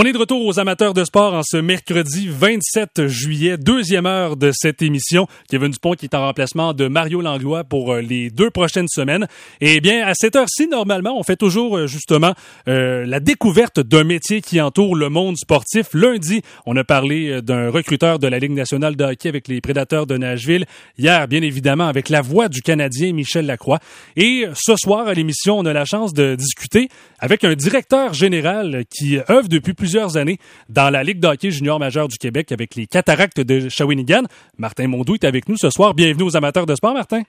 On est de retour aux amateurs de sport en ce mercredi 27 juillet, deuxième heure de cette émission. Kevin Dupont qui est en remplacement de Mario Langlois pour euh, les deux prochaines semaines. Et bien, à cette heure-ci, normalement, on fait toujours euh, justement euh, la découverte d'un métier qui entoure le monde sportif. Lundi, on a parlé d'un recruteur de la Ligue nationale de hockey avec les Prédateurs de Nashville. Hier, bien évidemment, avec la voix du Canadien Michel Lacroix. Et ce soir, à l'émission, on a la chance de discuter avec un directeur général qui œuvre depuis plus plusieurs années dans la Ligue d'hockey junior majeur du Québec avec les Cataractes de Shawinigan. Martin Mondou est avec nous ce soir. Bienvenue aux amateurs de sport, Martin.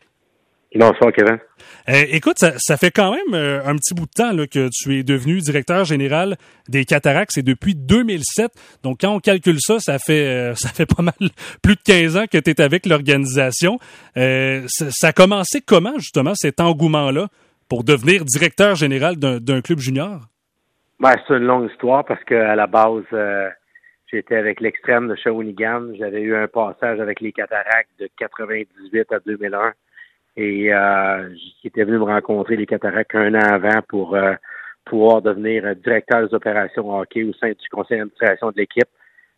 Bonsoir, Kevin. Euh, écoute, ça, fait quand même euh, un petit bout de temps que tu es devenu directeur général des Cataractes. C'est depuis 2007. Donc, quand on calcule ça, ça fait euh, ça fait pas mal plus de 15 ans que tu es avec l'organisation. ça, a commencé comment, justement, cet engouement-là pour devenir directeur général d'un club junior? Ben, c'est une longue histoire parce qu'à la base, euh, j'étais avec l'extrême de Shawinigan. J'avais eu un passage avec les cataractes de 98 à 2001. Et euh, j'étais venu me rencontrer les cataractes un an avant pour euh, pouvoir devenir directeur des opérations hockey au sein du conseil d'administration de l'équipe.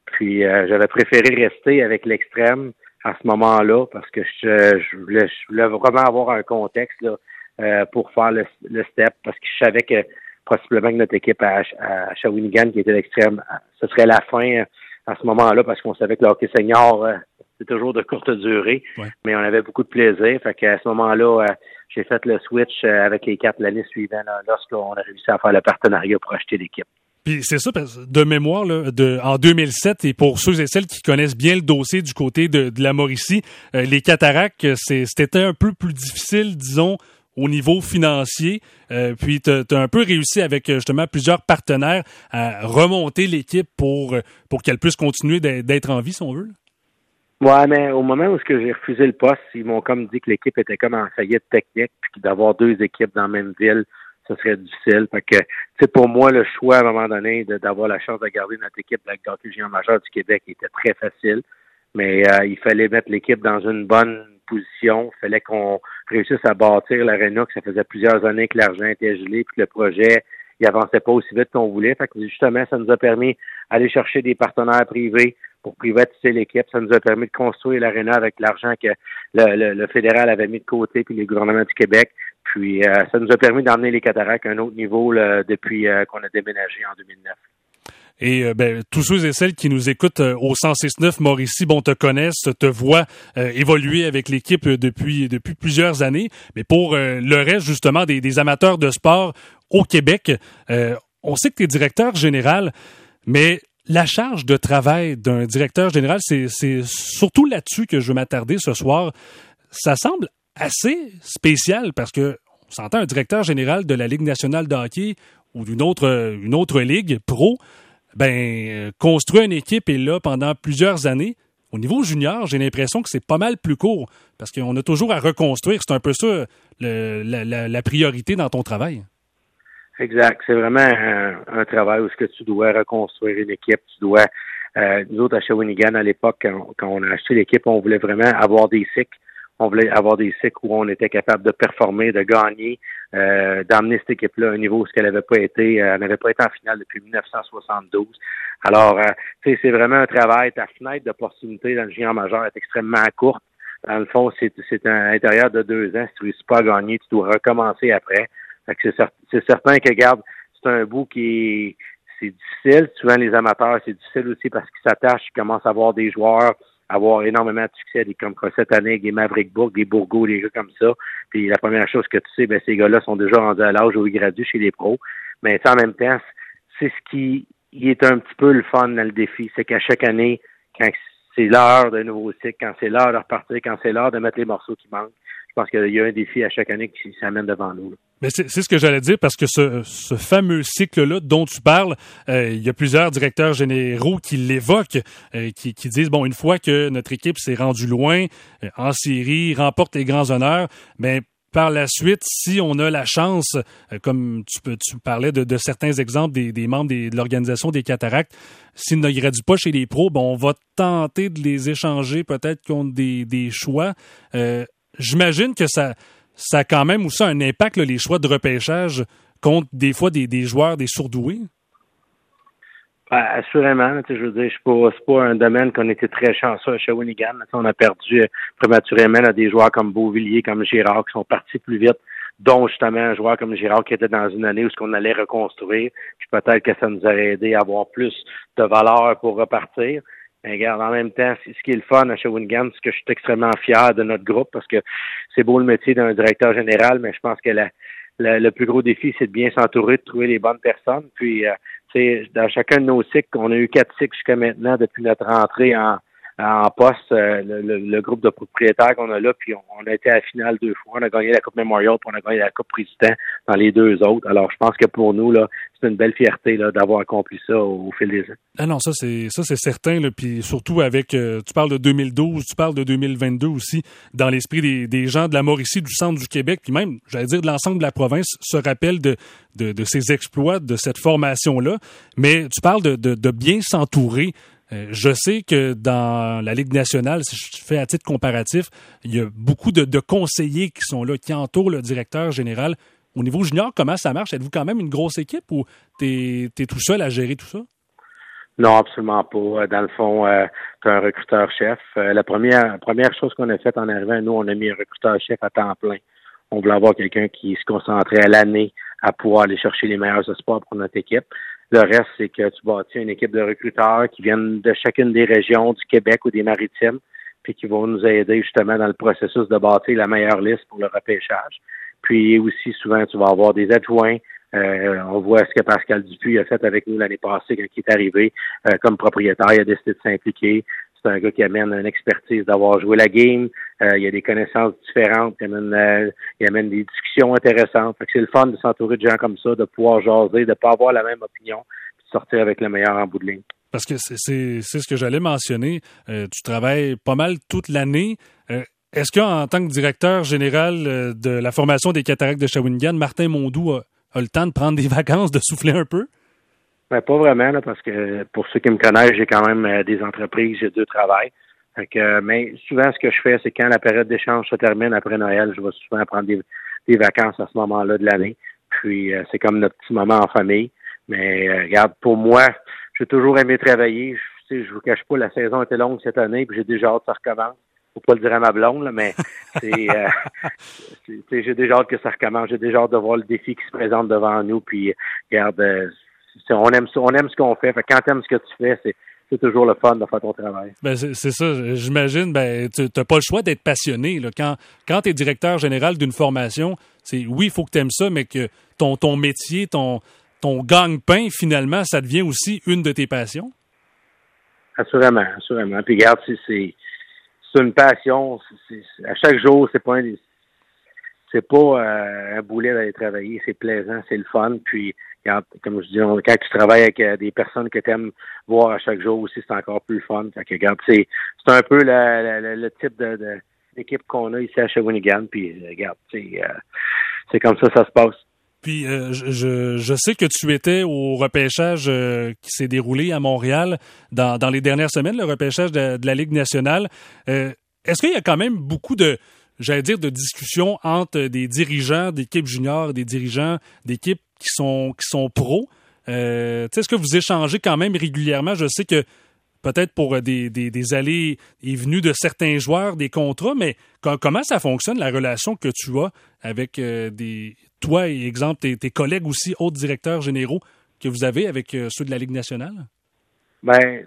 Puis euh, j'avais préféré rester avec l'extrême à ce moment-là parce que je, je, voulais, je voulais vraiment avoir un contexte là, pour faire le, le step parce que je savais que possiblement que notre équipe à, à Shawinigan, qui était l'extrême, ce serait la fin à ce moment-là parce qu'on savait que le hockey senior, euh, c'est toujours de courte durée, mais on avait beaucoup de plaisir. Fait qu'à ce moment-là, euh, j'ai fait le switch euh, avec les quatre l'année suivante lorsqu'on a réussi à faire le partenariat pour acheter l'équipe. Puis c'est ça, de mémoire, là, de, en 2007, et pour ceux et celles qui connaissent bien le dossier du côté de, la Mauricie, les cataractes, c'était un peu plus difficile, disons, au niveau financier. Euh, puis tu as, un peu réussi avec euh, justement plusieurs partenaires à remonter l'équipe pour, euh, pour qu'elle puisse continuer d'être en vie, si on veut. Ouais, mais au moment où j'ai refusé le poste, ils m'ont comme dit que l'équipe était comme en faillite technique, puis d'avoir deux équipes dans la même ville, ce serait difficile. Fait que, c'est pour moi, le choix à un moment donné d'avoir la chance de garder notre équipe de la géant majeur du Québec était très facile. Mais il fallait mettre l'équipe dans une bonne position. Il fallait qu'on réussisse à bâtir l'aréna, que ça faisait plusieurs années que l'argent était gelé, puis que le projet il avançait pas aussi vite qu'on voulait. Fait que justement, ça nous a permis d'aller chercher des partenaires privés pour privatiser l'équipe. Ça nous a permis de construire l'aréna avec l'argent que le, fédéral avait mis de côté, puis les gouvernements du Québec. Puis euh, ça nous a permis d'emmener les cataractes à un autre niveau depuis euh, qu'on a déménagé en 2009. Et euh, ben, tous ceux et celles qui nous écoutent euh, au 106.9 Mauricie, bon, te connaissent, te voient euh, évoluer avec l'équipe depuis depuis plusieurs années. Mais pour le reste, justement, des, amateurs de sport au Québec, on sait que tu es directeur général, mais la charge de travail d'un directeur général, c'est surtout là-dessus que je veux m'attarder ce soir. Ça semble assez spécial parce que on s'entend un directeur général de la Ligue nationale de hockey ou d'une autre, une autre ligue pro ben, euh, construire une équipe est là pendant plusieurs années. Au niveau junior, j'ai l'impression que c'est pas mal plus court parce qu'on a toujours à reconstruire. C'est un peu ça la, priorité dans ton travail. Exact. C'est vraiment un, travail où ce que tu dois reconstruire une équipe. Tu dois. Euh, nous autres à Shawinigan à l'époque, quand, quand, on a acheté l'équipe, on voulait vraiment avoir des cycles on voulait avoir des cycles où on était capable de performer, de gagner, euh, d'amener cette équipe-là à un niveau où ce qu'elle n'avait pas été, euh, elle n'avait pas été en finale depuis 1972. Alors, euh, c'est vraiment un travail. Ta fenêtre d'opportunité dans le géant majeur est extrêmement courte. Dans le fond, c'est un intérieur de deux ans. Si tu ne réussis pas à gagner, tu dois recommencer après. C'est certain que, regarde, c'est un bout qui est c'est difficile. Souvent, les amateurs, c'est difficile aussi parce qu'ils s'attachent, ils commencent à avoir des joueurs avoir énormément de succès, des, comme cette année, des Maverick Bourg, des Bourgots, des gars comme ça. Puis la première chose que tu sais, ben, ces gars-là sont déjà rendus à l'âge où ils graduent chez les pros. Mais en même temps, c'est ce qui est un petit peu le fun dans le défi. C'est qu'à chaque année, quand c'est l'heure d'un nouveau cycle, quand c'est l'heure de repartir, quand c'est l'heure de mettre les morceaux qui manquent, je pense qu'il y a un défi à chaque année qui s'amène devant nous. Mais c'est ce que j'allais dire parce que ce, fameux cycle-là dont tu parles, euh, il y a plusieurs directeurs généraux qui l'évoquent, euh, qui, disent bon, une fois que notre équipe s'est rendue loin euh, en série, remporte les grands honneurs, mais par la suite, si on a la chance, comme tu, peux, tu parlais de, certains exemples des, membres de l'organisation des cataractes, s'ils ne graduent pas chez les pros, bon, on va tenter de les échanger peut-être contre des, des choix. J'imagine que ça, ça a quand même aussi un impact, les choix de repêchage contre des fois des, joueurs, des surdoués. Ben, assurément, je veux dire, je pas, c'est pas un domaine qu'on était très chanceux à Shawinigan. On a perdu euh, prématurément des joueurs comme Beauvillier, comme Girard, qui sont partis plus vite, dont justement un joueur comme Girard qui était dans une année où ce qu'on allait reconstruire. Puis peut-être que ça nous aurait aidé à avoir plus de valeur pour repartir. Mais regarde, en même temps, ce qui est le fun à Shawinigan, c'est que je suis extrêmement fier de notre groupe parce que c'est beau le métier d'un directeur général, mais je pense que le plus gros défi, c'est de bien s'entourer, de trouver les bonnes personnes. Puis euh, dans chacun de nos cycles, on a eu quatre cycles jusqu'à maintenant depuis notre entrée en, en poste, euh, le, groupe de propriétaires qu'on a là, puis on, a été à la finale deux fois. On a gagné la Coupe Memorial, puis on a gagné la Coupe Président dans les deux autres. Alors, je pense que pour nous, là, c'est une belle fierté là, d'avoir accompli ça au, fil des ans. Ah non, ça c'est ça c'est certain. Là, puis surtout avec, euh, tu parles de 2012, tu parles de 2022 aussi, dans l'esprit des, gens de la Mauricie, du centre du Québec, puis même, j'allais dire, de l'ensemble de la province, se rappellent de, de, ces exploits, de cette formation-là. Mais tu parles de, de bien s'entourer. Euh, je sais que dans la Ligue nationale, si je fais à titre comparatif, il y a beaucoup de, conseillers qui sont là, qui entourent le directeur général. Au niveau junior, comment ça marche? Êtes-vous quand même une grosse équipe ou tu es, tout seul à gérer tout ça? Non, absolument pas. Dans le fond, euh, tu as un recruteur-chef. Euh, la première, première chose qu'on a faite en arrivant, nous, on a mis un recruteur-chef à temps plein. On voulait avoir quelqu'un qui se concentrait à l'année à pouvoir aller chercher les meilleurs espoirs pour notre équipe. Le reste, c'est que tu bâtis une équipe de recruteurs qui viennent de chacune des régions du Québec ou des maritimes, puis qui vont nous aider justement dans le processus de bâtir la meilleure liste pour le repêchage. Puis aussi, souvent, tu vas avoir des adjoints. Euh, on voit ce que Pascal Dupuis a fait avec nous l'année passée quand il est arrivé euh, comme propriétaire. Il a décidé de s'impliquer. C'est un gars qui amène une expertise d'avoir joué la game. Euh, il a des connaissances différentes. Il amène, euh, des discussions intéressantes. c'est le fun de s'entourer de gens comme ça, de pouvoir jaser, de pas avoir la même opinion, puis de sortir avec le meilleur en bout de ligne. Parce que c'est ce que j'allais mentionner. Euh, tu travailles pas mal toute l'année. Est-ce qu'en tant que directeur général de la formation des cataractes de Shawinigan, Martin Mondou a le temps de prendre des vacances, de souffler un peu? Ben, pas vraiment, là, parce que pour ceux qui me connaissent, j'ai quand même euh, des entreprises, j'ai deux travails. Fait que, euh, mais souvent, ce que je fais, c'est quand la période d'échange se termine après Noël, je vais souvent prendre des, des vacances à ce moment-là de l'année. Puis, euh, c'est comme notre petit moment en famille. Mais regarde, pour moi, j'ai toujours aimé travailler. Je, je vous cache pas, la saison était longue cette année, puis j'ai déjà hâte que ça recommence. Faut pas le dire à ma blonde, là, mais c'est, j'ai déjà hâte que ça recommence. J'ai déjà hâte de voir le défi qui se présente devant nous. Puis, regarde, on aime on aime ce qu'on fait. fait quand tu aimes ce que tu fais, c'est c'est toujours le fun de faire ton travail. Ben c'est ça, j'imagine. Ben, tu n'as pas le choix d'être passionné. Là. Quand, quand tu es directeur général d'une formation, c'est oui, il faut que tu aimes ça, mais que ton, ton métier, ton, ton gagne-pain, finalement, ça devient aussi une de tes passions? Assurément, assurément. Puis regarde, c'est une passion. à chaque jour, c'est pas un, c'est pas euh, un boulet d'aller travailler. C'est plaisant, c'est le fun. Puis comme je dis, quand tu travailles avec euh, des personnes que tu aimes voir à chaque jour aussi, c'est encore plus fun. c'est, un peu le, type d'équipe qu'on a ici à Shawinigan. Puis, euh, regarde, c'est, euh, c'est comme ça ça se passe. Puis je, je sais que tu étais au repêchage qui s'est déroulé à Montréal dans, dans les dernières semaines, le repêchage de la Ligue nationale. est-ce qu'il y a quand même beaucoup de, j'allais dire, de discussions entre des dirigeants d'équipes juniors, des dirigeants d'équipes qui sont, qui sont pros. Euh, Est-ce que vous échangez quand même régulièrement? Je sais que peut-être pour des, des, allées et venues de certains joueurs, des contrats, mais comment ça fonctionne, la relation que tu as avec euh, des, toi et exemple tes, collègues aussi, autres directeurs généraux que vous avez avec euh, ceux de la Ligue nationale? Ben,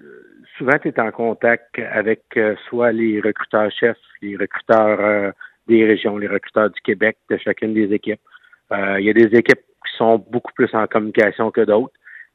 souvent, tu es en contact avec euh, soit les recruteurs-chefs, les recruteurs des régions, les recruteurs du Québec, de chacune des équipes. Il y a des équipes qui sont beaucoup plus en communication que d'autres.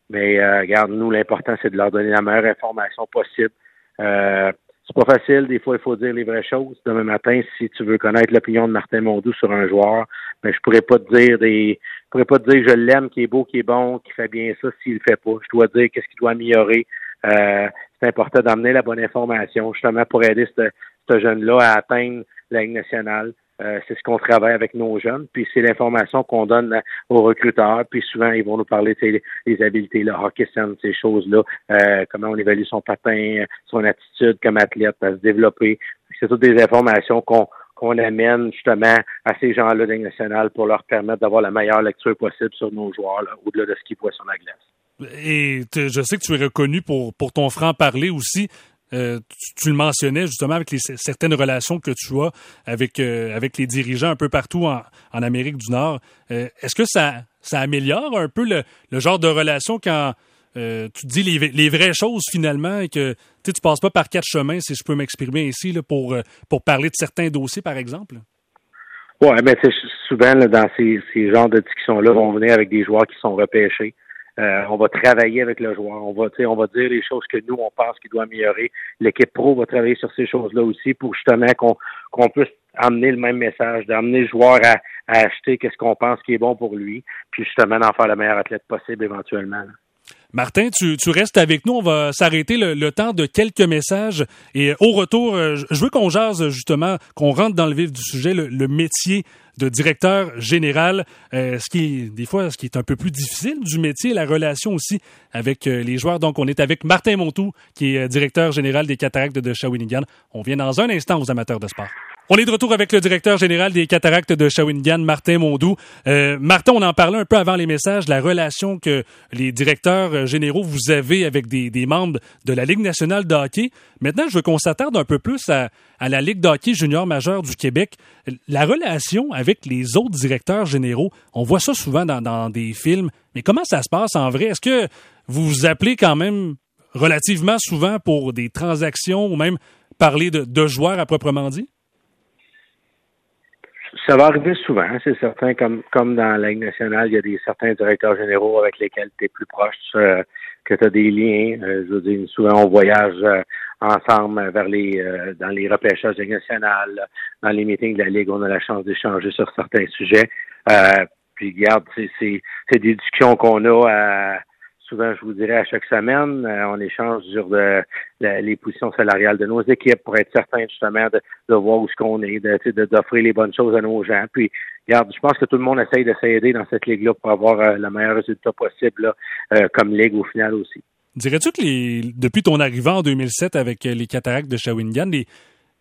Mais euh, regarde, nous, l'important, c'est de leur donner la meilleure information possible. Euh, c'est pas facile, des fois, il faut dire les vraies choses. Demain matin, si tu veux connaître l'opinion de Martin Mondou sur un joueur, ben, je pourrais pas te dire des. Je pourrais pas te dire je l'aime, qui est beau, qui est bon, qui fait bien ça s'il le fait pas. Je dois dire qu'est-ce qu'il doit améliorer. Euh, c'est important d'amener la bonne information, justement, pour aider ce, ce jeune-là à atteindre la Ligue nationale. Euh, c'est ce qu'on travaille avec nos jeunes, puis c'est l'information qu'on donne aux recruteurs, puis souvent ils vont nous parler de les habiletés, le hockey sense, ces choses-là, euh, comment on évalue son patin, son attitude comme athlète à se développer. C'est toutes des informations qu'on qu'on amène justement à ces gens-là de nationale pour leur permettre d'avoir la meilleure lecture possible sur nos joueurs, au-delà de ce qu'ils voient sur la glace. Et je sais que tu es reconnu pour, pour ton franc-parler aussi. Euh, tu, le mentionnais justement avec les, certaines relations que tu as avec, euh, avec les dirigeants un peu partout en, Amérique du Nord. Euh, est-ce que ça, améliore un peu le, genre de relation quand tu dis les, les, vraies choses finalement et que tu ne passes pas par quatre chemins, si je peux m'exprimer ici, pour, pour parler de certains dossiers, par exemple? Oui, mais souvent, dans ces, ces genres de discussions-là, vont venir avec des joueurs qui sont repêchés. Euh, on va travailler avec le joueur. On va, on va dire les choses que nous, on pense qu'il doit améliorer. L'équipe pro va travailler sur ces choses-là aussi pour justement qu'on qu'on puisse amener le même message, d'amener le joueur à, acheter qu'est-ce qu'on pense qui est bon pour lui, puis justement d'en faire le meilleur athlète possible éventuellement. Martin, tu, tu, restes avec nous. On va s'arrêter le, temps de quelques messages. Et au retour, euh, je veux qu'on jase justement, qu'on rentre dans le vif du sujet, le, métier de directeur général. Euh, ce qui des fois, ce qui est un peu plus difficile du métier, la relation aussi avec euh, les joueurs. Donc, on est avec Martin Montou, qui est directeur général des Cataractes de Shawinigan. On vient dans un instant aux amateurs de sport. On est de retour avec le directeur général des cataractes de Shawinigan, Martin Mondou. Euh, Martin, on en parlait un peu avant les messages, la relation que les directeurs généraux vous avez avec des, membres de la Ligue nationale de. Maintenant, je veux qu'on s'attarde un peu plus à, la Ligue de hockey junior majeur du Québec. La relation avec les autres directeurs généraux, on voit ça souvent dans, dans des films, mais comment ça se passe en vrai? Est-ce que vous vous appelez quand même relativement souvent pour des transactions ou même parler de, de joueurs à proprement dit? Ça va arriver souvent, c'est certain, comme comme dans la Ligue nationale, il y a des certains directeurs généraux avec lesquels tu es plus proche, euh, que tu as des liens. Euh, je veux dire, souvent on voyage euh, ensemble vers les dans les repêchages de nationale, dans les meetings de la Ligue, on a la chance d'échanger sur certains sujets. puis regarde, c'est des discussions qu'on a à souvent, je vous dirais, à chaque semaine, euh, on échange sur les positions salariales de nos équipes pour être certain justement de, voir où ce qu'on est, d'offrir les bonnes choses à nos gens. Puis, regarde, je pense que tout le monde essaye de s'aider dans cette ligue-là pour avoir euh, le meilleur résultat possible euh, comme ligue au final aussi. Dirais-tu que les, depuis ton arrivée en 2007 avec les cataractes de Shawinigan,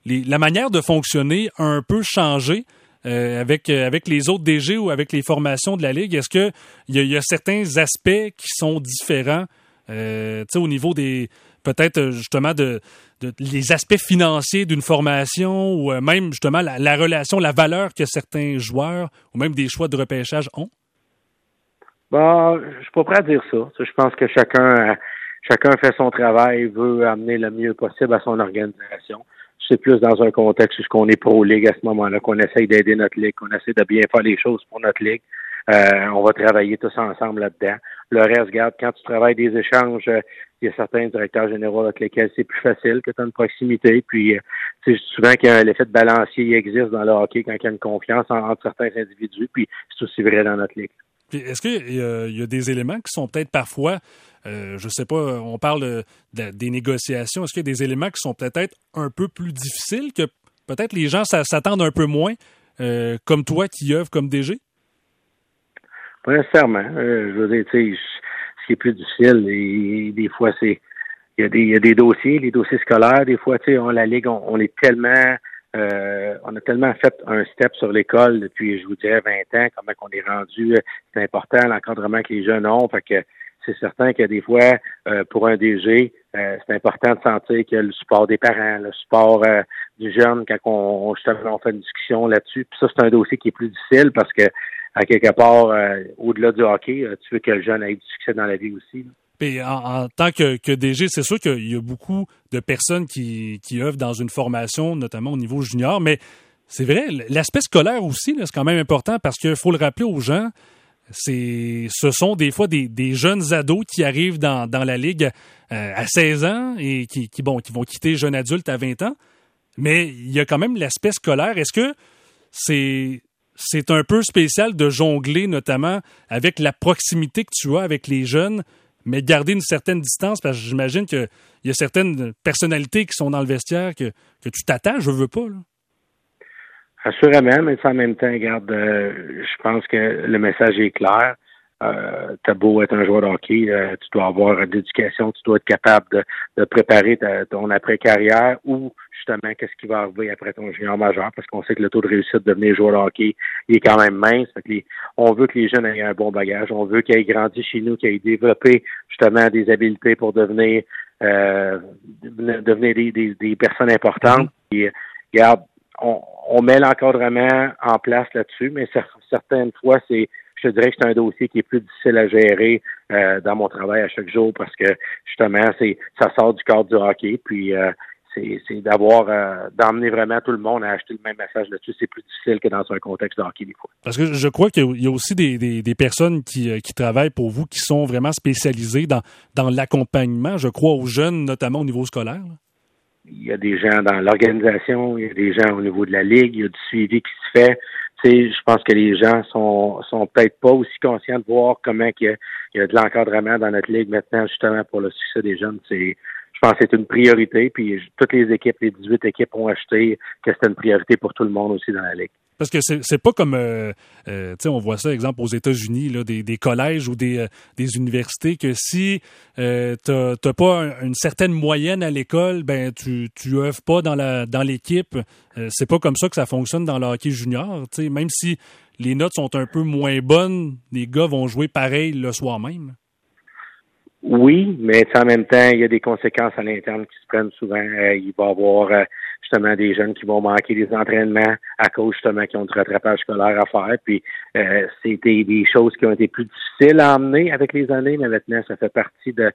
la manière de fonctionner a un peu changé? Euh, avec, euh, avec les autres DG ou avec les formations de la Ligue? Est-ce qu'il y, a, y a certains aspects qui sont différents euh, au niveau des peut-être justement de, les aspects financiers d'une formation ou même justement la, relation, la valeur que certains joueurs ou même des choix de repêchage ont? Bon, je suis pas prêt à dire ça. Je pense que chacun chacun fait son travail, veut amener le mieux possible à son organisation c'est plus dans un contexte où on est pro-ligue à ce moment-là, qu'on essaye d'aider notre ligue, qu'on essaie de bien faire les choses pour notre ligue. Euh, on va travailler tous ensemble là-dedans. Le reste, regarde, quand tu travailles des échanges, euh, il y a certains directeurs généraux avec lesquels c'est plus facile, que tu as une proximité. Puis, c'est euh, souvent a l'effet de balancier existe dans le hockey quand il y a une confiance entre certains individus. Puis, c'est aussi vrai dans notre ligue. Est-ce qu'il y, a des éléments qui sont peut-être parfois, euh, je sais pas, on parle des négociations, est-ce qu'il y a des éléments qui sont peut-être un peu plus difficiles que peut-être les gens s'attendent un peu moins, euh, comme toi qui œuvres comme DG? Pas nécessairement. Euh, je veux dire, ce qui est plus difficile, des fois, c'est il y, a des, il y a des dossiers, les dossiers scolaires, des fois, tu sais, on, la Ligue, on est tellement euh, on a tellement fait un step sur l'école depuis, je vous dirais, 20 ans, comment on est rendu, euh, c'est important l'encadrement que les jeunes ont. Fait que c'est certain que des fois, euh, pour un DG, c'est important de sentir a le support des parents, le support du jeune quand on, justement on fait une discussion là-dessus. Puis ça, c'est un dossier qui est plus difficile parce que à quelque part, au-delà du hockey, tu veux que le jeune ait du succès dans la vie aussi. En, tant que, DG, c'est sûr qu'il y a beaucoup de personnes qui, œuvrent dans une formation, notamment au niveau junior, mais c'est vrai, l'aspect scolaire aussi, c'est quand même important parce qu'il faut le rappeler aux gens, c'est ce sont des fois des, jeunes ados qui arrivent dans, la ligue euh, à 16 ans et qui, bon, qui vont quitter jeune adulte à 20 ans. Mais il y a quand même l'aspect scolaire. Est-ce que c'est un peu spécial de jongler notamment avec la proximité que tu as avec les jeunes mais garder une certaine distance, parce que j'imagine qu'il y a certaines personnalités qui sont dans le vestiaire que, que tu t'attaches, je veux pas. Là. Assurément, mais en même temps, garde, euh, je pense que le message est clair. Euh, t'as beau être un joueur de hockey, euh, tu dois avoir de l'éducation, tu dois être capable de, de préparer ton après-carrière ou justement qu'est-ce qui va arriver après ton junior majeur, parce qu'on sait que le taux de réussite de devenir joueur de hockey il est quand même mince. on veut que les jeunes aient un bon bagage, on veut qu'ils aient grandi chez nous, qu'ils aient développé justement des habiletés pour devenir euh, devenir des, des, personnes importantes. Et, regarde, on, on met l'encadrement en place là-dessus, mais certaines fois, c'est je te dirais que c'est un dossier qui est plus difficile à gérer euh, dans mon travail à chaque jour parce que justement, c'est ça sort du cadre du hockey. Puis euh, c'est d'avoir euh, d'emmener vraiment tout le monde à acheter le même message là-dessus. C'est plus difficile que dans un contexte de hockey des fois. Parce que je crois qu'il y a aussi des, des, personnes qui, euh, qui travaillent pour vous qui sont vraiment spécialisées dans, dans l'accompagnement, je crois, aux jeunes, notamment au niveau scolaire. Il y a des gens dans l'organisation, il y a des gens au niveau de la ligue, il y a du suivi qui se fait. Sais, je pense que les gens sont sont peut-être pas aussi conscients de voir comment il y a, il y a de l'encadrement dans notre ligue maintenant justement pour le succès des jeunes. C'est je pense que c'est une priorité. Puis toutes les équipes, les 18 équipes ont acheté que c'était une priorité pour tout le monde aussi dans la Ligue. Parce que c'est pas comme, euh, euh, tu sais, on voit ça, exemple, aux États-Unis, des, des, collèges ou des, euh, des universités, que si euh, t'as pas une certaine moyenne à l'école, ben tu tu œuvres pas dans la dans l'équipe. c'est pas comme ça que ça fonctionne dans le hockey junior. Tu sais, même si les notes sont un peu moins bonnes, les gars vont jouer pareil le soir même. Oui, mais en même temps, il y a des conséquences à l'interne qui se prennent souvent. Il va y avoir justement des jeunes qui vont manquer des entraînements à cause justement qui ont du rattrapage scolaire à faire. Puis euh, c'était des choses qui ont été plus difficiles à emmener avec les années, mais maintenant ça fait partie de,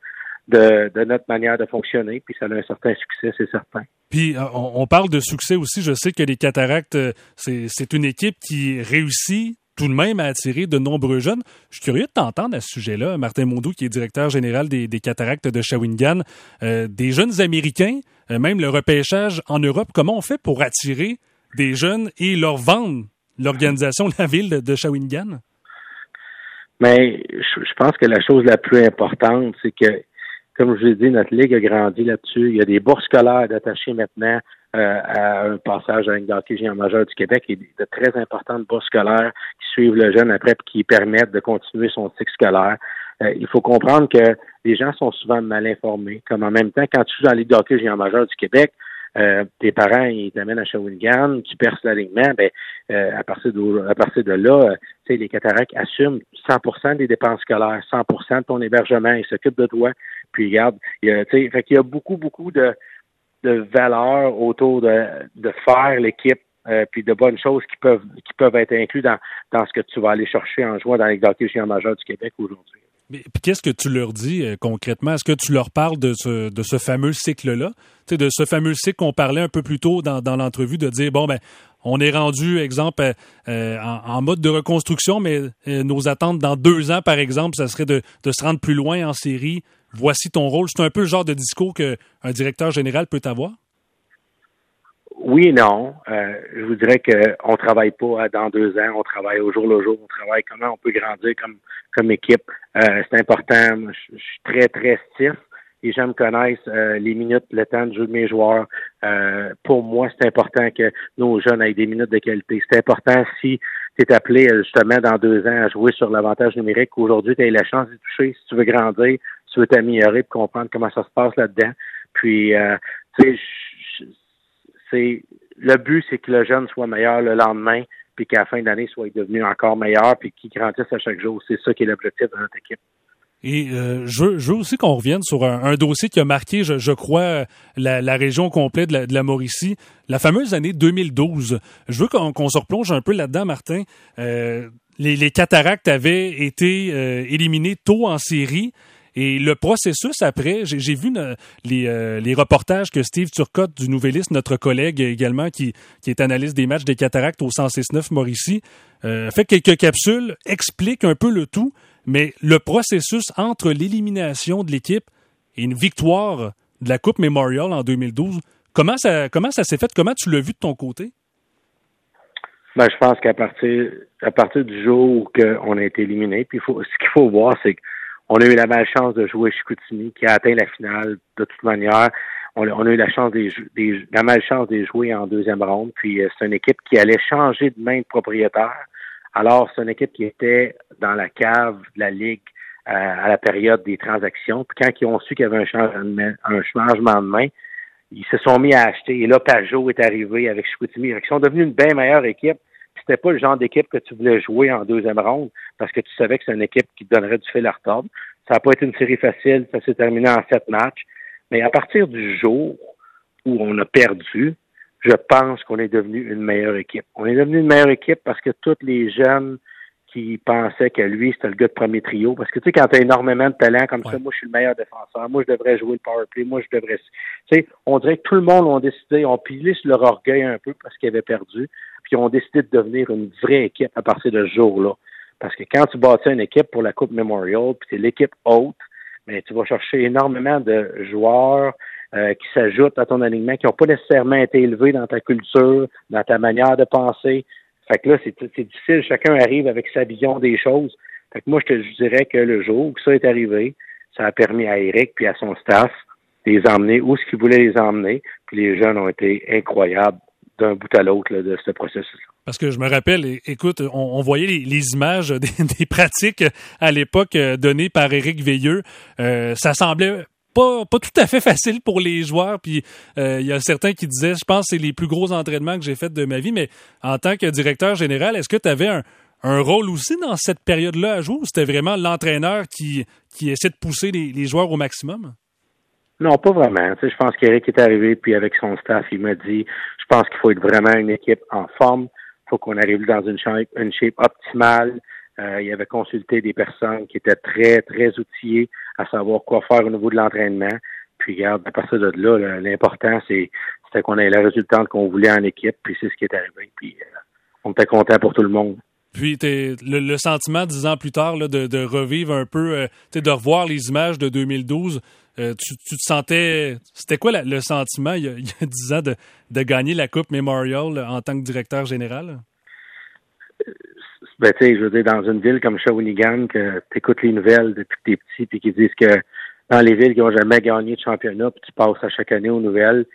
de, notre manière de fonctionner, puis ça a un certain succès, c'est certain. Puis on, on, parle de succès aussi. Je sais que les cataractes, c'est une équipe qui réussit tout de même à attirer de nombreux jeunes. Je suis curieux de t'entendre à ce sujet-là, Martin Mondou, qui est directeur général des, cataractes de Shawinigan. Euh, des jeunes Américains, euh, même le repêchage en Europe, comment on fait pour attirer des jeunes et leur vendre l'organisation, la ville de, Shawinigan? Mais je, pense que la chose la plus importante, c'est que, comme je l'ai dit, notre ligue a grandi là-dessus. Il y a des bourses scolaires attachées maintenant euh, à un passage à un hockey géant majeur du Québec et de très importantes bourses scolaires qui suivent le jeune après et qui permettent de continuer son cycle scolaire. Euh, il faut comprendre que les gens sont souvent mal informés. Comme en même temps, quand tu joues dans hockey géant majeur du Québec, euh, tes parents ils t'amènent à Shawinigan, tu perces l'alignement, ben à partir de à partir de là, tu sais, les cataractes assument 100% des dépenses scolaires, 100% de ton hébergement, ils s'occupent de toi. Puis regarde, il y fait qu'il y a beaucoup beaucoup de de valeur autour de, de faire l'équipe euh, puis de bonnes choses qui peuvent qui peuvent être incluses dans, dans ce que tu vas aller chercher en jouant dans les géants majeur du Québec aujourd'hui. Mais qu'est-ce que tu leur dis euh, concrètement? Est-ce que tu leur parles de ce, fameux cycle-là? de ce fameux cycle qu'on parlait un peu plus tôt dans, l'entrevue, de dire, bon, ben, on est rendu, exemple, euh, en, mode de reconstruction, mais nos attentes dans deux ans, par exemple, ça serait de, de se rendre plus loin en série, voici ton rôle. C'est un peu le genre de discours qu'un directeur général peut avoir? Oui et non. Euh, je vous dirais qu'on ne travaille pas dans deux ans, on travaille au jour le jour, on travaille comment on peut grandir comme, comme équipe. Euh, c'est important. Je, suis très, très stiff. Les gens me euh, les minutes, le temps de jeu de mes joueurs. pour moi, c'est important que nos jeunes aient des minutes de qualité. C'est important si tu es appelé justement dans deux ans à jouer sur l'avantage numérique. Aujourd'hui, tu as la chance de toucher. Si tu veux grandir, tu veux t'améliorer pour comprendre comment ça se passe là-dedans. Puis, euh, tu sais, le but, c'est que le jeune soit meilleur le lendemain, puis qu'à la fin d'année soit devenu encore meilleur, puis qu'il grandisse à chaque jour. C'est ça qui est l'objectif de notre équipe. Et euh, je, veux, aussi qu'on revienne sur un, dossier qui a marqué, je, crois, la, région complète de la, Mauricie, la fameuse année 2012. Je veux qu'on se replonge un peu là-dedans, Martin. Euh, les, les, cataractes avaient été éliminés tôt en série. Et le processus après, j'ai vu les, euh, les, reportages que Steve Turcotte du Nouvelliste, notre collègue également, qui, qui est analyste des matchs des cataractes au 106.9 Mauricie, euh, fait quelques capsules, explique un peu le tout, mais le processus entre l'élimination de l'équipe et une victoire de la Coupe Memorial en 2012, comment ça, comment ça s'est fait? Comment tu l'as vu de ton côté? Ben, je pense qu'à partir, à partir du jour où on a été éliminé, puis ce qu'il faut voir, c'est que on a eu la malchance de jouer Chicoutimi, qui a atteint la finale de toute manière. On, a eu la chance des, la malchance de jouer en deuxième ronde. Puis euh, c'est une équipe qui allait changer de main de propriétaire Alors, c'est une équipe qui était dans la cave de la Ligue euh, à la période des transactions. Puis quand ils ont su qu'il y avait un changement, un changement de main, ils se sont mis à acheter. Et là, Pajot est arrivé avec Chicoutimi. Ils sont devenus une bien meilleure équipe. C'était pas le genre d'équipe que tu voulais jouer en deuxième ronde parce que tu savais que c'est une équipe qui te donnerait du fil à retordre. Ça n'a pas été une série facile. Ça s'est terminé en sept matchs. Mais à partir du jour où on a perdu, je pense qu'on est devenu une meilleure équipe. On est devenu une meilleure équipe parce que tous les jeunes qui pensaient que lui, c'était le gars de premier trio. Parce que tu sais, quand tu as énormément de talent comme ça, moi, je suis le meilleur défenseur. Moi, je devrais jouer le power play. Moi, je devrais. Tu sais, on dirait que tout le monde a décidé, ont pilé sur leur orgueil un peu parce qu'ils avaient perdu. Puis ont décidé de devenir une vraie équipe à partir de ce jour-là. Parce que quand tu bâtis une équipe pour la Coupe Memorial, puis c'est l'équipe haute, mais tu vas chercher énormément de joueurs euh, qui s'ajoutent à ton alignement, qui n'ont pas nécessairement été élevés dans ta culture, dans ta manière de penser. Fait que là, c'est difficile. Chacun arrive avec sa vision des choses. Fait que moi, je te dirais que le jour où ça est arrivé, ça a permis à Eric puis à son staff de les emmener où ce qu'ils voulaient les emmener. Puis les jeunes ont été incroyables d'un bout à l'autre de ce processus. Parce que je me rappelle, écoute, on, voyait les, images des, pratiques à l'époque euh, données par Éric Veilleux. Euh, ça semblait pas, pas tout à fait facile pour les joueurs. Puis euh, il y a certains qui disaient, je pense que c'est les plus gros entraînements que j'ai faits de ma vie. Mais en tant que directeur général, est-ce que tu avais un, un, rôle aussi dans cette période-là à jouer ou c'était vraiment l'entraîneur qui, qui essaie de pousser les, joueurs au maximum? Non, pas vraiment. Tu sais, je pense qu'Eric est arrivé, puis avec son staff, il m'a dit, pense qu'il faut être vraiment une équipe en forme. Il faut qu'on arrive dans une shape, une optimale. Euh, il avait consulté des personnes qui étaient très, très outillées à savoir quoi faire au niveau de l'entraînement. Puis, regarde, à partir de là, l'important, c'est c'était qu'on ait le résultat qu'on voulait en équipe, puis c'est ce qui est arrivé. Puis, euh, on était content pour tout le monde. Puis le, le, sentiment, dix ans plus tard, de, revivre un peu, euh, de revoir les images de 2012, euh, tu, tu, te sentais... C'était quoi le sentiment, il y, a, dix ans, de, de, gagner la Coupe Memorial en tant que directeur général? ben, je veux dire, dans une ville comme Shawinigan, que tu écoutes les nouvelles depuis que t'es petit, puis qu'ils disent que dans les villes qui n'ont jamais gagné de championnat, puis tu passes à chaque année aux nouvelles,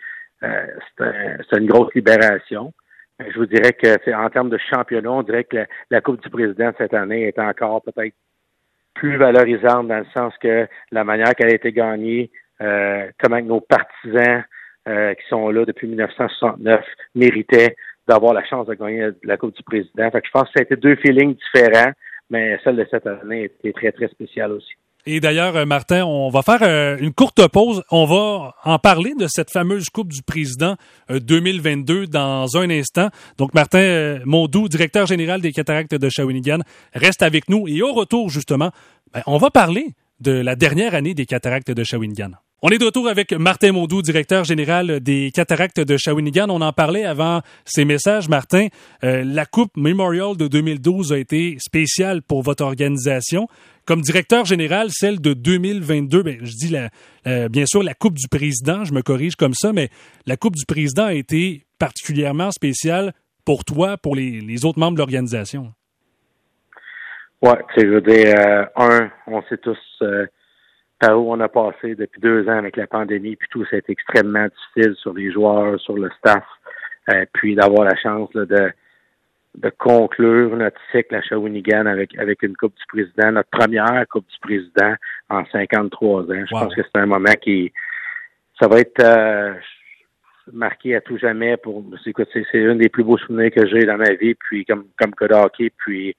euh, c'est une grosse libération. Je vous dirais que en termes de championnat, on dirait que la, Coupe du Président cette année est encore peut-être plus valorisante dans le sens que la manière qu'elle a été gagnée, euh, comment nos partisans euh, qui sont là depuis 1969 méritaient d'avoir la chance de gagner la Coupe du Président. Fait que je pense que ça a été deux feelings différents, mais celle de cette année était très, très spéciale aussi. Et d'ailleurs, euh, Martin, on va faire euh, une courte pause. On va en parler de cette fameuse Coupe du Président 2022 euh, dans un instant. Donc, Martin Mondou, directeur général des cataractes de Shawinigan, reste avec nous. Et au retour, justement, ben, on va parler de la dernière année des cataractes de Shawinigan. On est de retour avec Martin Mondou, directeur général des cataractes de Shawinigan. On en parlait avant ces messages, Martin. Euh, la Coupe Memorial de 2012 a été spéciale pour votre organisation. Comme directeur général, celle de 2022, ben, je dis la, bien sûr la Coupe du Président, je me corrige comme ça, mais la Coupe du Président a été particulièrement spéciale pour toi, pour les, autres membres de l'organisation. C'est je veux dire, euh, un, on sait tous euh, par où on a passé depuis deux ans avec la pandémie, puis tout, ça a été extrêmement difficile sur les joueurs, sur le staff, euh, puis d'avoir la chance de, de conclure notre cycle à Shawinigan avec, avec une Coupe du Président, notre première Coupe du Président en 53 ans. Je pense que c'est un moment qui, ça va être euh, marqué à tout jamais pour, c'est, c'est un des plus beaux souvenirs que j'ai dans ma vie, puis comme, comme code hockey, puis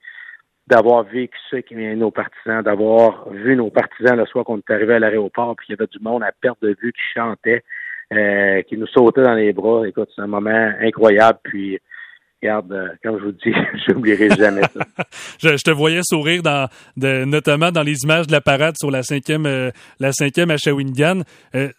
d'avoir vécu ça qui vient nos partisans, d'avoir vu nos partisans le soir qu'on est arrivé à l'aéroport, puis il y avait du monde à perte de vue qui chantait, euh, qui nous sautait dans les bras. Écoute, c'est un moment incroyable. Puis, regarde, euh, comme je vous dis, je n'oublierai jamais ça. je, te voyais sourire dans, notamment dans les images de la parade sur la cinquième, euh, la cinquième à Shawinigan.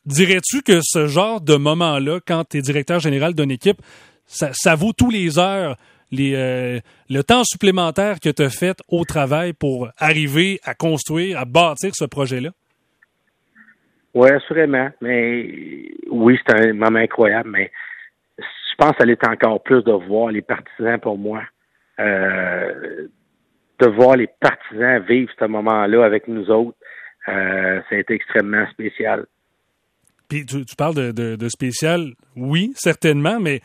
Dirais-tu que ce genre de moment-là, quand tu es directeur général d'une équipe, ça vaut tous les heures les, euh, le temps supplémentaire que tu as fait au travail pour arriver à construire, à bâtir ce projet-là? Oui, assurément. Mais oui, c'est un moment incroyable, mais je pense que ça l'est encore plus de voir les partisans pour moi. Euh, de voir les partisans vivre ce moment-là avec nous autres, euh, ça a été extrêmement spécial. Puis tu, parles de, de, spécial, oui, certainement, mais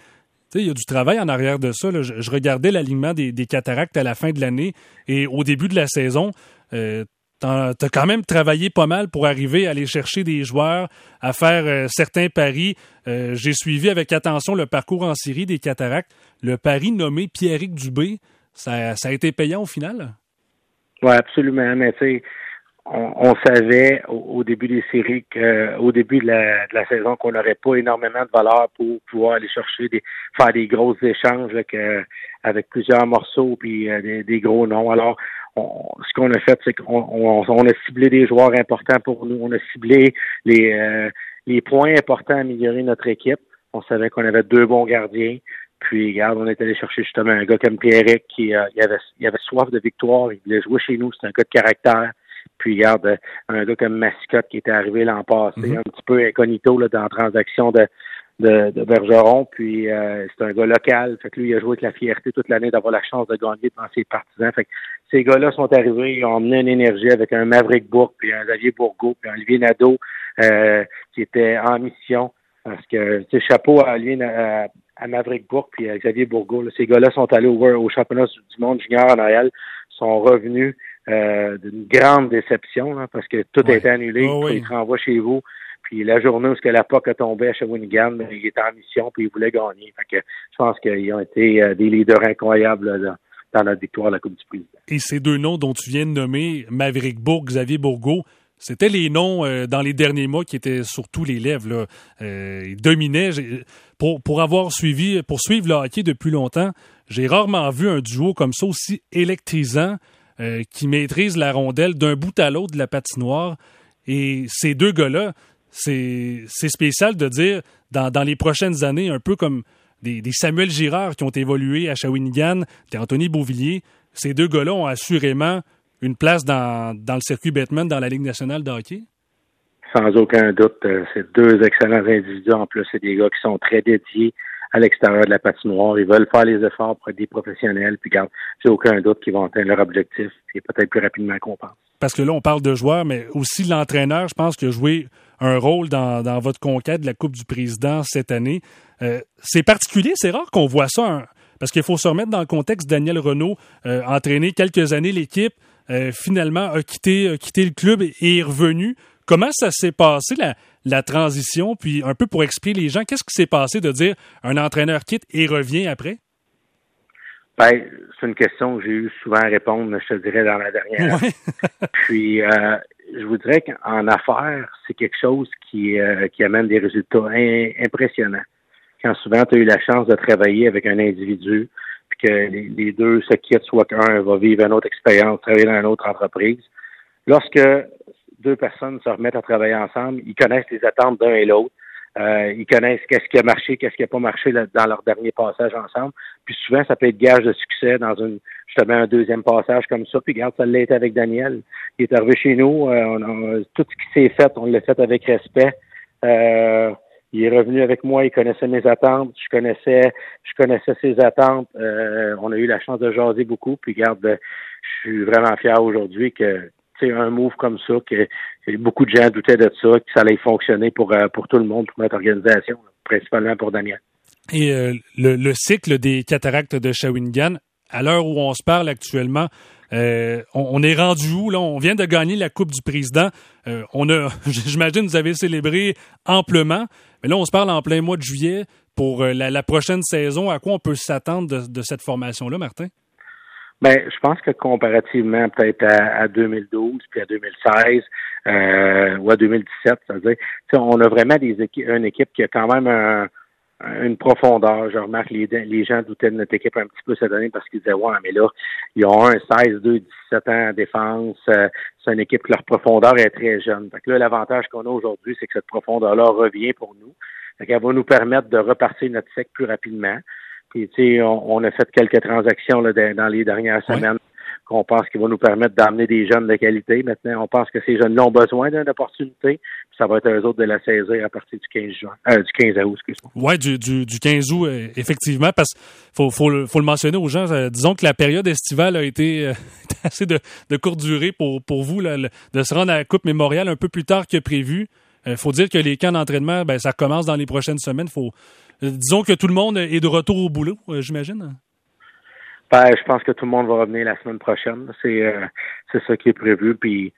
il y a du travail en arrière de ça. Je, regardais l'alignement des, cataractes à la fin de l'année et au début de la saison. Euh, tu as quand même travaillé pas mal pour arriver à aller chercher des joueurs, à faire euh, certains paris. Euh, j'ai suivi avec attention le parcours en série des cataractes. Le pari nommé Pierrick Dubé, ça, ça a été payant au final? Oui, absolument. Mais tu on, savait au, début des séries qu'au début de la, de la saison qu'on n'aurait pas énormément de valeur pour pouvoir aller chercher des faire des gros échanges avec plusieurs morceaux puis euh, des, gros noms. Alors ce qu'on a fait, c'est qu'on on, a ciblé des joueurs importants pour nous. On a ciblé les, euh, les points importants à améliorer notre équipe. On savait qu'on avait deux bons gardiens. Puis, regarde, on est allé chercher justement un gars comme Pierrick qui euh, il avait, il avait soif de victoire. Il voulait jouer chez nous. C'est un gars de caractère. Puis, regarde, un gars comme Mascotte qui était arrivé l'an passé, mhm. un petit peu incognito là, dans la transaction de, de, de Bergeron. Puis, euh, c'est un gars local. Fait que lui, il a joué avec la fierté toute l'année d'avoir la chance de gagner devant ses partisans. Fait que ces gars-là sont arrivés, ils ont emmené une énergie avec un Maverick Bourg, puis un Xavier Bourgault, puis un Olivier Nadeau, euh, qui était en mission. Parce que, tu sais, chapeau à, Olivier, à, à Maverick Bourg, puis à Xavier Bourgault. Ces gars-là sont allés au, au championnat du monde junior en Noël, sont revenus euh, d'une grande déception, parce que tout a été annulé, oh, il se renvoie chez vous. Puis la journée où ce que la POC a tombé à Shawinigan, ben, il était en mission puis il voulait gagner. Fait que je pense qu'ils ont été euh, des leaders incroyables dans notre victoire à la Coupe du Président. Et ces deux noms dont tu viens de nommer, Maverick Bourg, Xavier Bourgault, c'était les noms euh, dans les derniers mois qui étaient sur tous les lèvres. Là. ils dominaient. Pour, pour avoir suivi, pour suivre le hockey depuis longtemps, j'ai rarement vu un duo comme ça aussi électrisant. Euh, qui maîtrise la rondelle d'un bout à l'autre de la patinoire. Et ces deux gars-là, c'est spécial de dire dans, les prochaines années, un peu comme des, Samuel Girard qui ont évolué à Shawinigan, des Anthony Beauvillier, ces deux gars-là ont assurément une place dans, dans le circuit Batman dans la Ligue nationale de hockey? Sans aucun doute. Euh, c'est deux excellents individus. En plus, c'est des gars qui sont très dédiés à l'extérieur de la patinoire. Ils veulent faire les efforts pour des professionnels. Puis, garde, j'ai aucun doute qu'ils vont atteindre leur objectif et peut-être plus rapidement qu'on pense. Parce que là, on parle de joueurs, mais aussi l'entraîneur, je pense, qui a joué un rôle dans, votre conquête de la Coupe du Président cette année. Euh, c'est particulier, c'est rare qu'on voit ça. parce qu'il faut se remettre dans le contexte. Daniel Renault, euh, entraîné quelques années l'équipe, euh, finalement a quitté, a quitté le club et est revenu. Comment ça s'est passé, la, la transition, puis un peu pour expliquer les gens, qu'est-ce qui s'est passé de dire un entraîneur quitte et revient après? Ben, c'est une question que j'ai eu souvent à répondre, je te dirais, dans la dernière. puis, euh, je vous dirais qu'en affaires, c'est quelque chose qui, euh, qui amène des résultats impressionnants. Quand souvent tu as eu la chance de travailler avec un individu, puis que les, deux se quittent, soit qu'un va vivre une autre expérience, travailler dans une autre entreprise. Lorsque deux personnes se remettent à travailler ensemble, ils connaissent les attentes d'un et l'autre. Euh, ils connaissent qu'est-ce qui a marché, qu'est-ce qui n'a pas marché dans leur dernier passage ensemble. Puis souvent, ça peut être gage de succès dans une justement un deuxième passage comme ça. Puis regarde, ça l'a été avec Daniel. Il est arrivé chez nous. Euh, tout ce qui s'est fait, on l'a fait avec respect. Euh, il est revenu avec moi, il connaissait mes attentes, je connaissais, je connaissais ses attentes. on a eu la chance de jaser beaucoup. Puis regarde, je suis vraiment fier aujourd'hui que c'est un move comme ça, que, beaucoup de gens doutaient de ça, que ça allait fonctionner pour, euh, pour tout le monde, pour notre organisation, principalement pour Daniel. Et euh, le, cycle des cataractes de Shawinigan, à l'heure où on se parle actuellement, euh, on, est rendu où? Là? On vient de gagner la Coupe du Président. on a, j'imagine, vous avez célébré amplement. Mais là, on se parle en plein mois de juillet pour la, prochaine saison. À quoi on peut s'attendre de cette formation-là, Martin? Ben, je pense que comparativement peut-être à, 2012 puis à 2016 euh, ou à 2017, c'est-à-dire, on a vraiment des une équipe qui a quand même une profondeur. Je remarque les, les gens doutaient de notre équipe un petit peu cette année parce qu'ils disaient ouais, mais là, ils ont un 16, 2, 17 ans en défense. Euh, c'est une équipe que leur profondeur est très jeune. Fait que là, l'avantage qu'on a aujourd'hui, c'est que cette profondeur-là revient pour nous. Fait qu'elle va nous permettre de repartir notre sec plus rapidement. Puis, tu sais, on, a fait quelques transactions là, dans les dernières semaines qu'on pense qui vont nous permettre d'amener des jeunes de qualité. Maintenant, on pense que ces jeunes-là ont besoin d'une opportunité. Puis ça va être eux autres de la saisir à partir du 15 juin, euh, du 15 août, excuse-moi. Oui, du, du, du, 15 août, euh, effectivement, parce qu'il faut, faut, le, faut le mentionner aux gens. Euh, disons que la période estivale a été assez de, de courte durée pour, pour vous, là, de se rendre à la Coupe mémoriale un peu plus tard que prévu. Il faut dire que les camps d'entraînement, ben, ça commence dans les prochaines semaines. Faut, disons que tout le monde est de retour au boulot, j'imagine. Ben, je pense que tout le monde va revenir la semaine prochaine. C'est c'est ça qui est prévu. Puis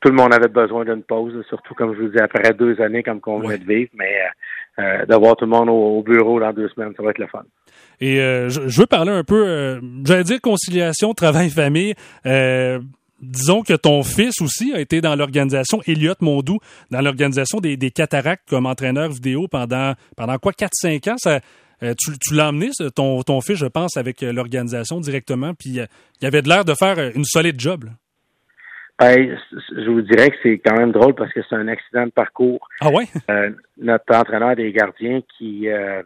tout le monde avait besoin d'une pause, surtout comme je vous dis, après deux années comme qu'on venait de vivre, mais euh, d'avoir tout le monde au, bureau dans deux semaines, ça va être le fun. Et euh, je, veux parler un peu, euh, j'allais dire conciliation, travail-famille. Disons que ton fils aussi a été dans l'organisation, Elliot Mondou, dans l'organisation des, des, cataractes comme entraîneur vidéo pendant pendant quoi, 4-5 ans? Ça, tu, tu l'as emmené, ton, ton fils, je pense, avec l'organisation directement, puis il avait de l'air de faire une solide job. Là. Ben, je vous dirais que c'est quand même drôle parce que c'est un accident de parcours. Ah ouais? Euh, notre entraîneur des gardiens qui euh,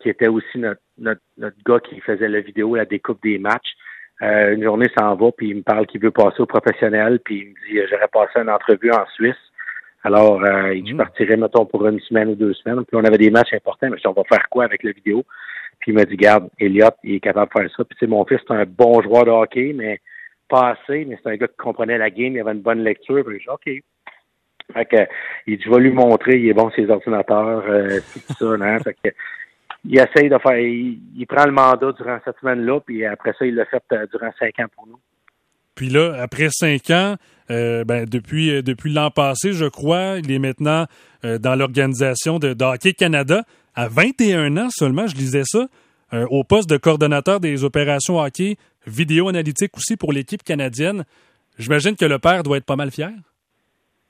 qui était aussi notre, notre, notre gars qui faisait la vidéo, la découpe des matchs. Euh, une journée s'en va, puis il me parle qu'il veut passer au professionnel, puis il me dit j'aurais passé une entrevue en Suisse. Alors, euh, il dit, je mm. partirais, mettons, pour une semaine ou deux semaines. Puis on avait des matchs importants, mais je on va faire quoi avec la vidéo? Puis il m'a dit, garde, Elliot, il est capable de faire ça. Puis tu sais, mon fils, c'est un bon joueur de hockey, mais pas assez, mais c'est un gars qui comprenait la game, il avait une bonne lecture. Puis j'ai dit, OK. Fait que, il dit, je vais lui montrer, il est bon ses ordinateurs, euh, tout ça, hein? Fait que, il essaye de faire, il, prend le mandat durant cette semaine-là, puis après ça, il l'a fait euh, durant cinq ans pour nous. Puis là, après cinq ans, euh, ben, depuis, depuis l'an passé, je crois, il est maintenant dans l'organisation de, de, Hockey Canada. À 21 ans seulement, je lisais ça, au poste de coordonnateur des opérations hockey vidéo analytique aussi pour l'équipe canadienne. J'imagine que le père doit être pas mal fier.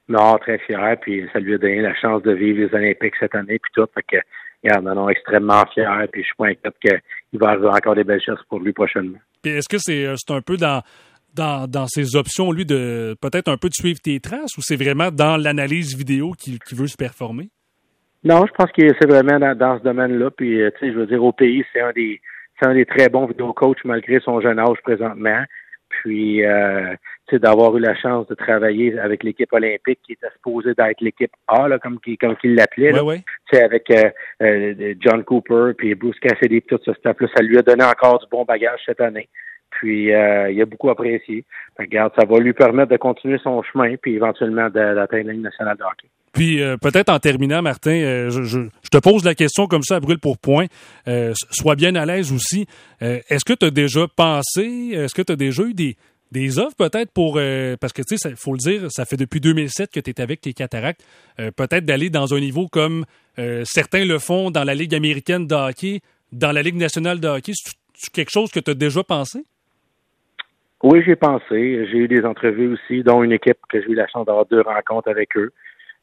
Non, très fier. Puis ça lui a donné la chance de vivre les Olympiques cette année, puis tout. Fait que, regarde, non, extrêmement fier. Puis je suis pas inquiète qu'il va avoir encore des belles choses pour lui prochainement. Puis est-ce que c'est euh, un peu dans, dans, dans ses options, lui, de peut-être un peu de suivre tes traces ou c'est vraiment dans l'analyse vidéo qu'il veut se performer? Non, je pense que c'est vraiment dans, dans ce domaine-là. Puis, euh, tu sais, je veux dire, au pays, c'est un des c'est un des très bons vidéo-coachs malgré son jeune âge présentement. Puis, euh, d'avoir eu la chance de travailler avec l'équipe olympique qui était supposée d'être l'équipe A, là, comme qu'il comme qu'il l'appelait. Ouais, Avec euh, euh, John Cooper, puis Bruce Cassidy, tout ce stuff-là, ça lui a donné encore du bon bagage cette année. Puis, euh, il a beaucoup apprécié. Regarde, ça va lui permettre de continuer son chemin, puis éventuellement d'atteindre la Ligue nationale de hockey. Puis euh, peut-être en terminant, Martin, euh, je, je, te pose la question comme ça à brûle pour point. Euh, sois bien à l'aise aussi. Est-ce que tu as déjà pensé, est-ce que tu as déjà eu des, des offres peut-être pour parce que tu sais, il faut le dire, ça fait depuis 2007 que tu es avec tes cataractes, peut-être d'aller dans un niveau comme certains le font dans la Ligue américaine de hockey, dans la Ligue nationale de hockey. C'est quelque chose que tu as déjà pensé? Oui, j'ai pensé. J'ai eu des entrevues aussi, dont une équipe que j'ai eu la chance d'avoir deux rencontres avec eux.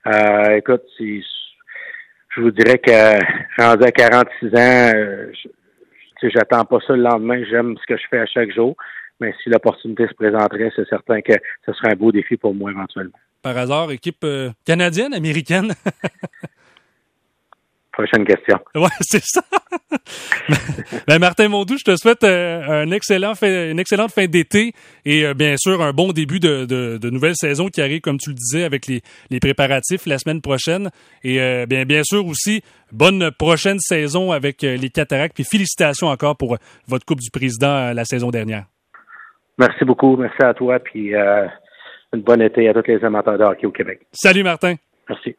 Euh, écoute, je vous dirais que rendu à 46 ans, euh, j'attends pas ça le lendemain. J'aime ce que je fais à chaque jour. Mais si l'opportunité se présenterait, c'est certain que ce serait un beau défi pour moi éventuellement. Par hasard, équipe euh, canadienne, américaine? Prochaine question. Ouais, c'est ça. ben, Martin Mondou, je te souhaite euh, un excellent une excellente fin d'été et euh, bien sûr un bon début de, de, nouvelle saison qui arrive, comme tu le disais, avec les, les préparatifs la semaine prochaine. Et euh, bien, bien sûr aussi, bonne prochaine saison avec les cataractes. Puis félicitations encore pour votre Coupe du Président la saison dernière. Merci beaucoup. Merci à toi. Puis une bonne été à tous les amateurs de hockey au Québec. Salut Martin. Merci.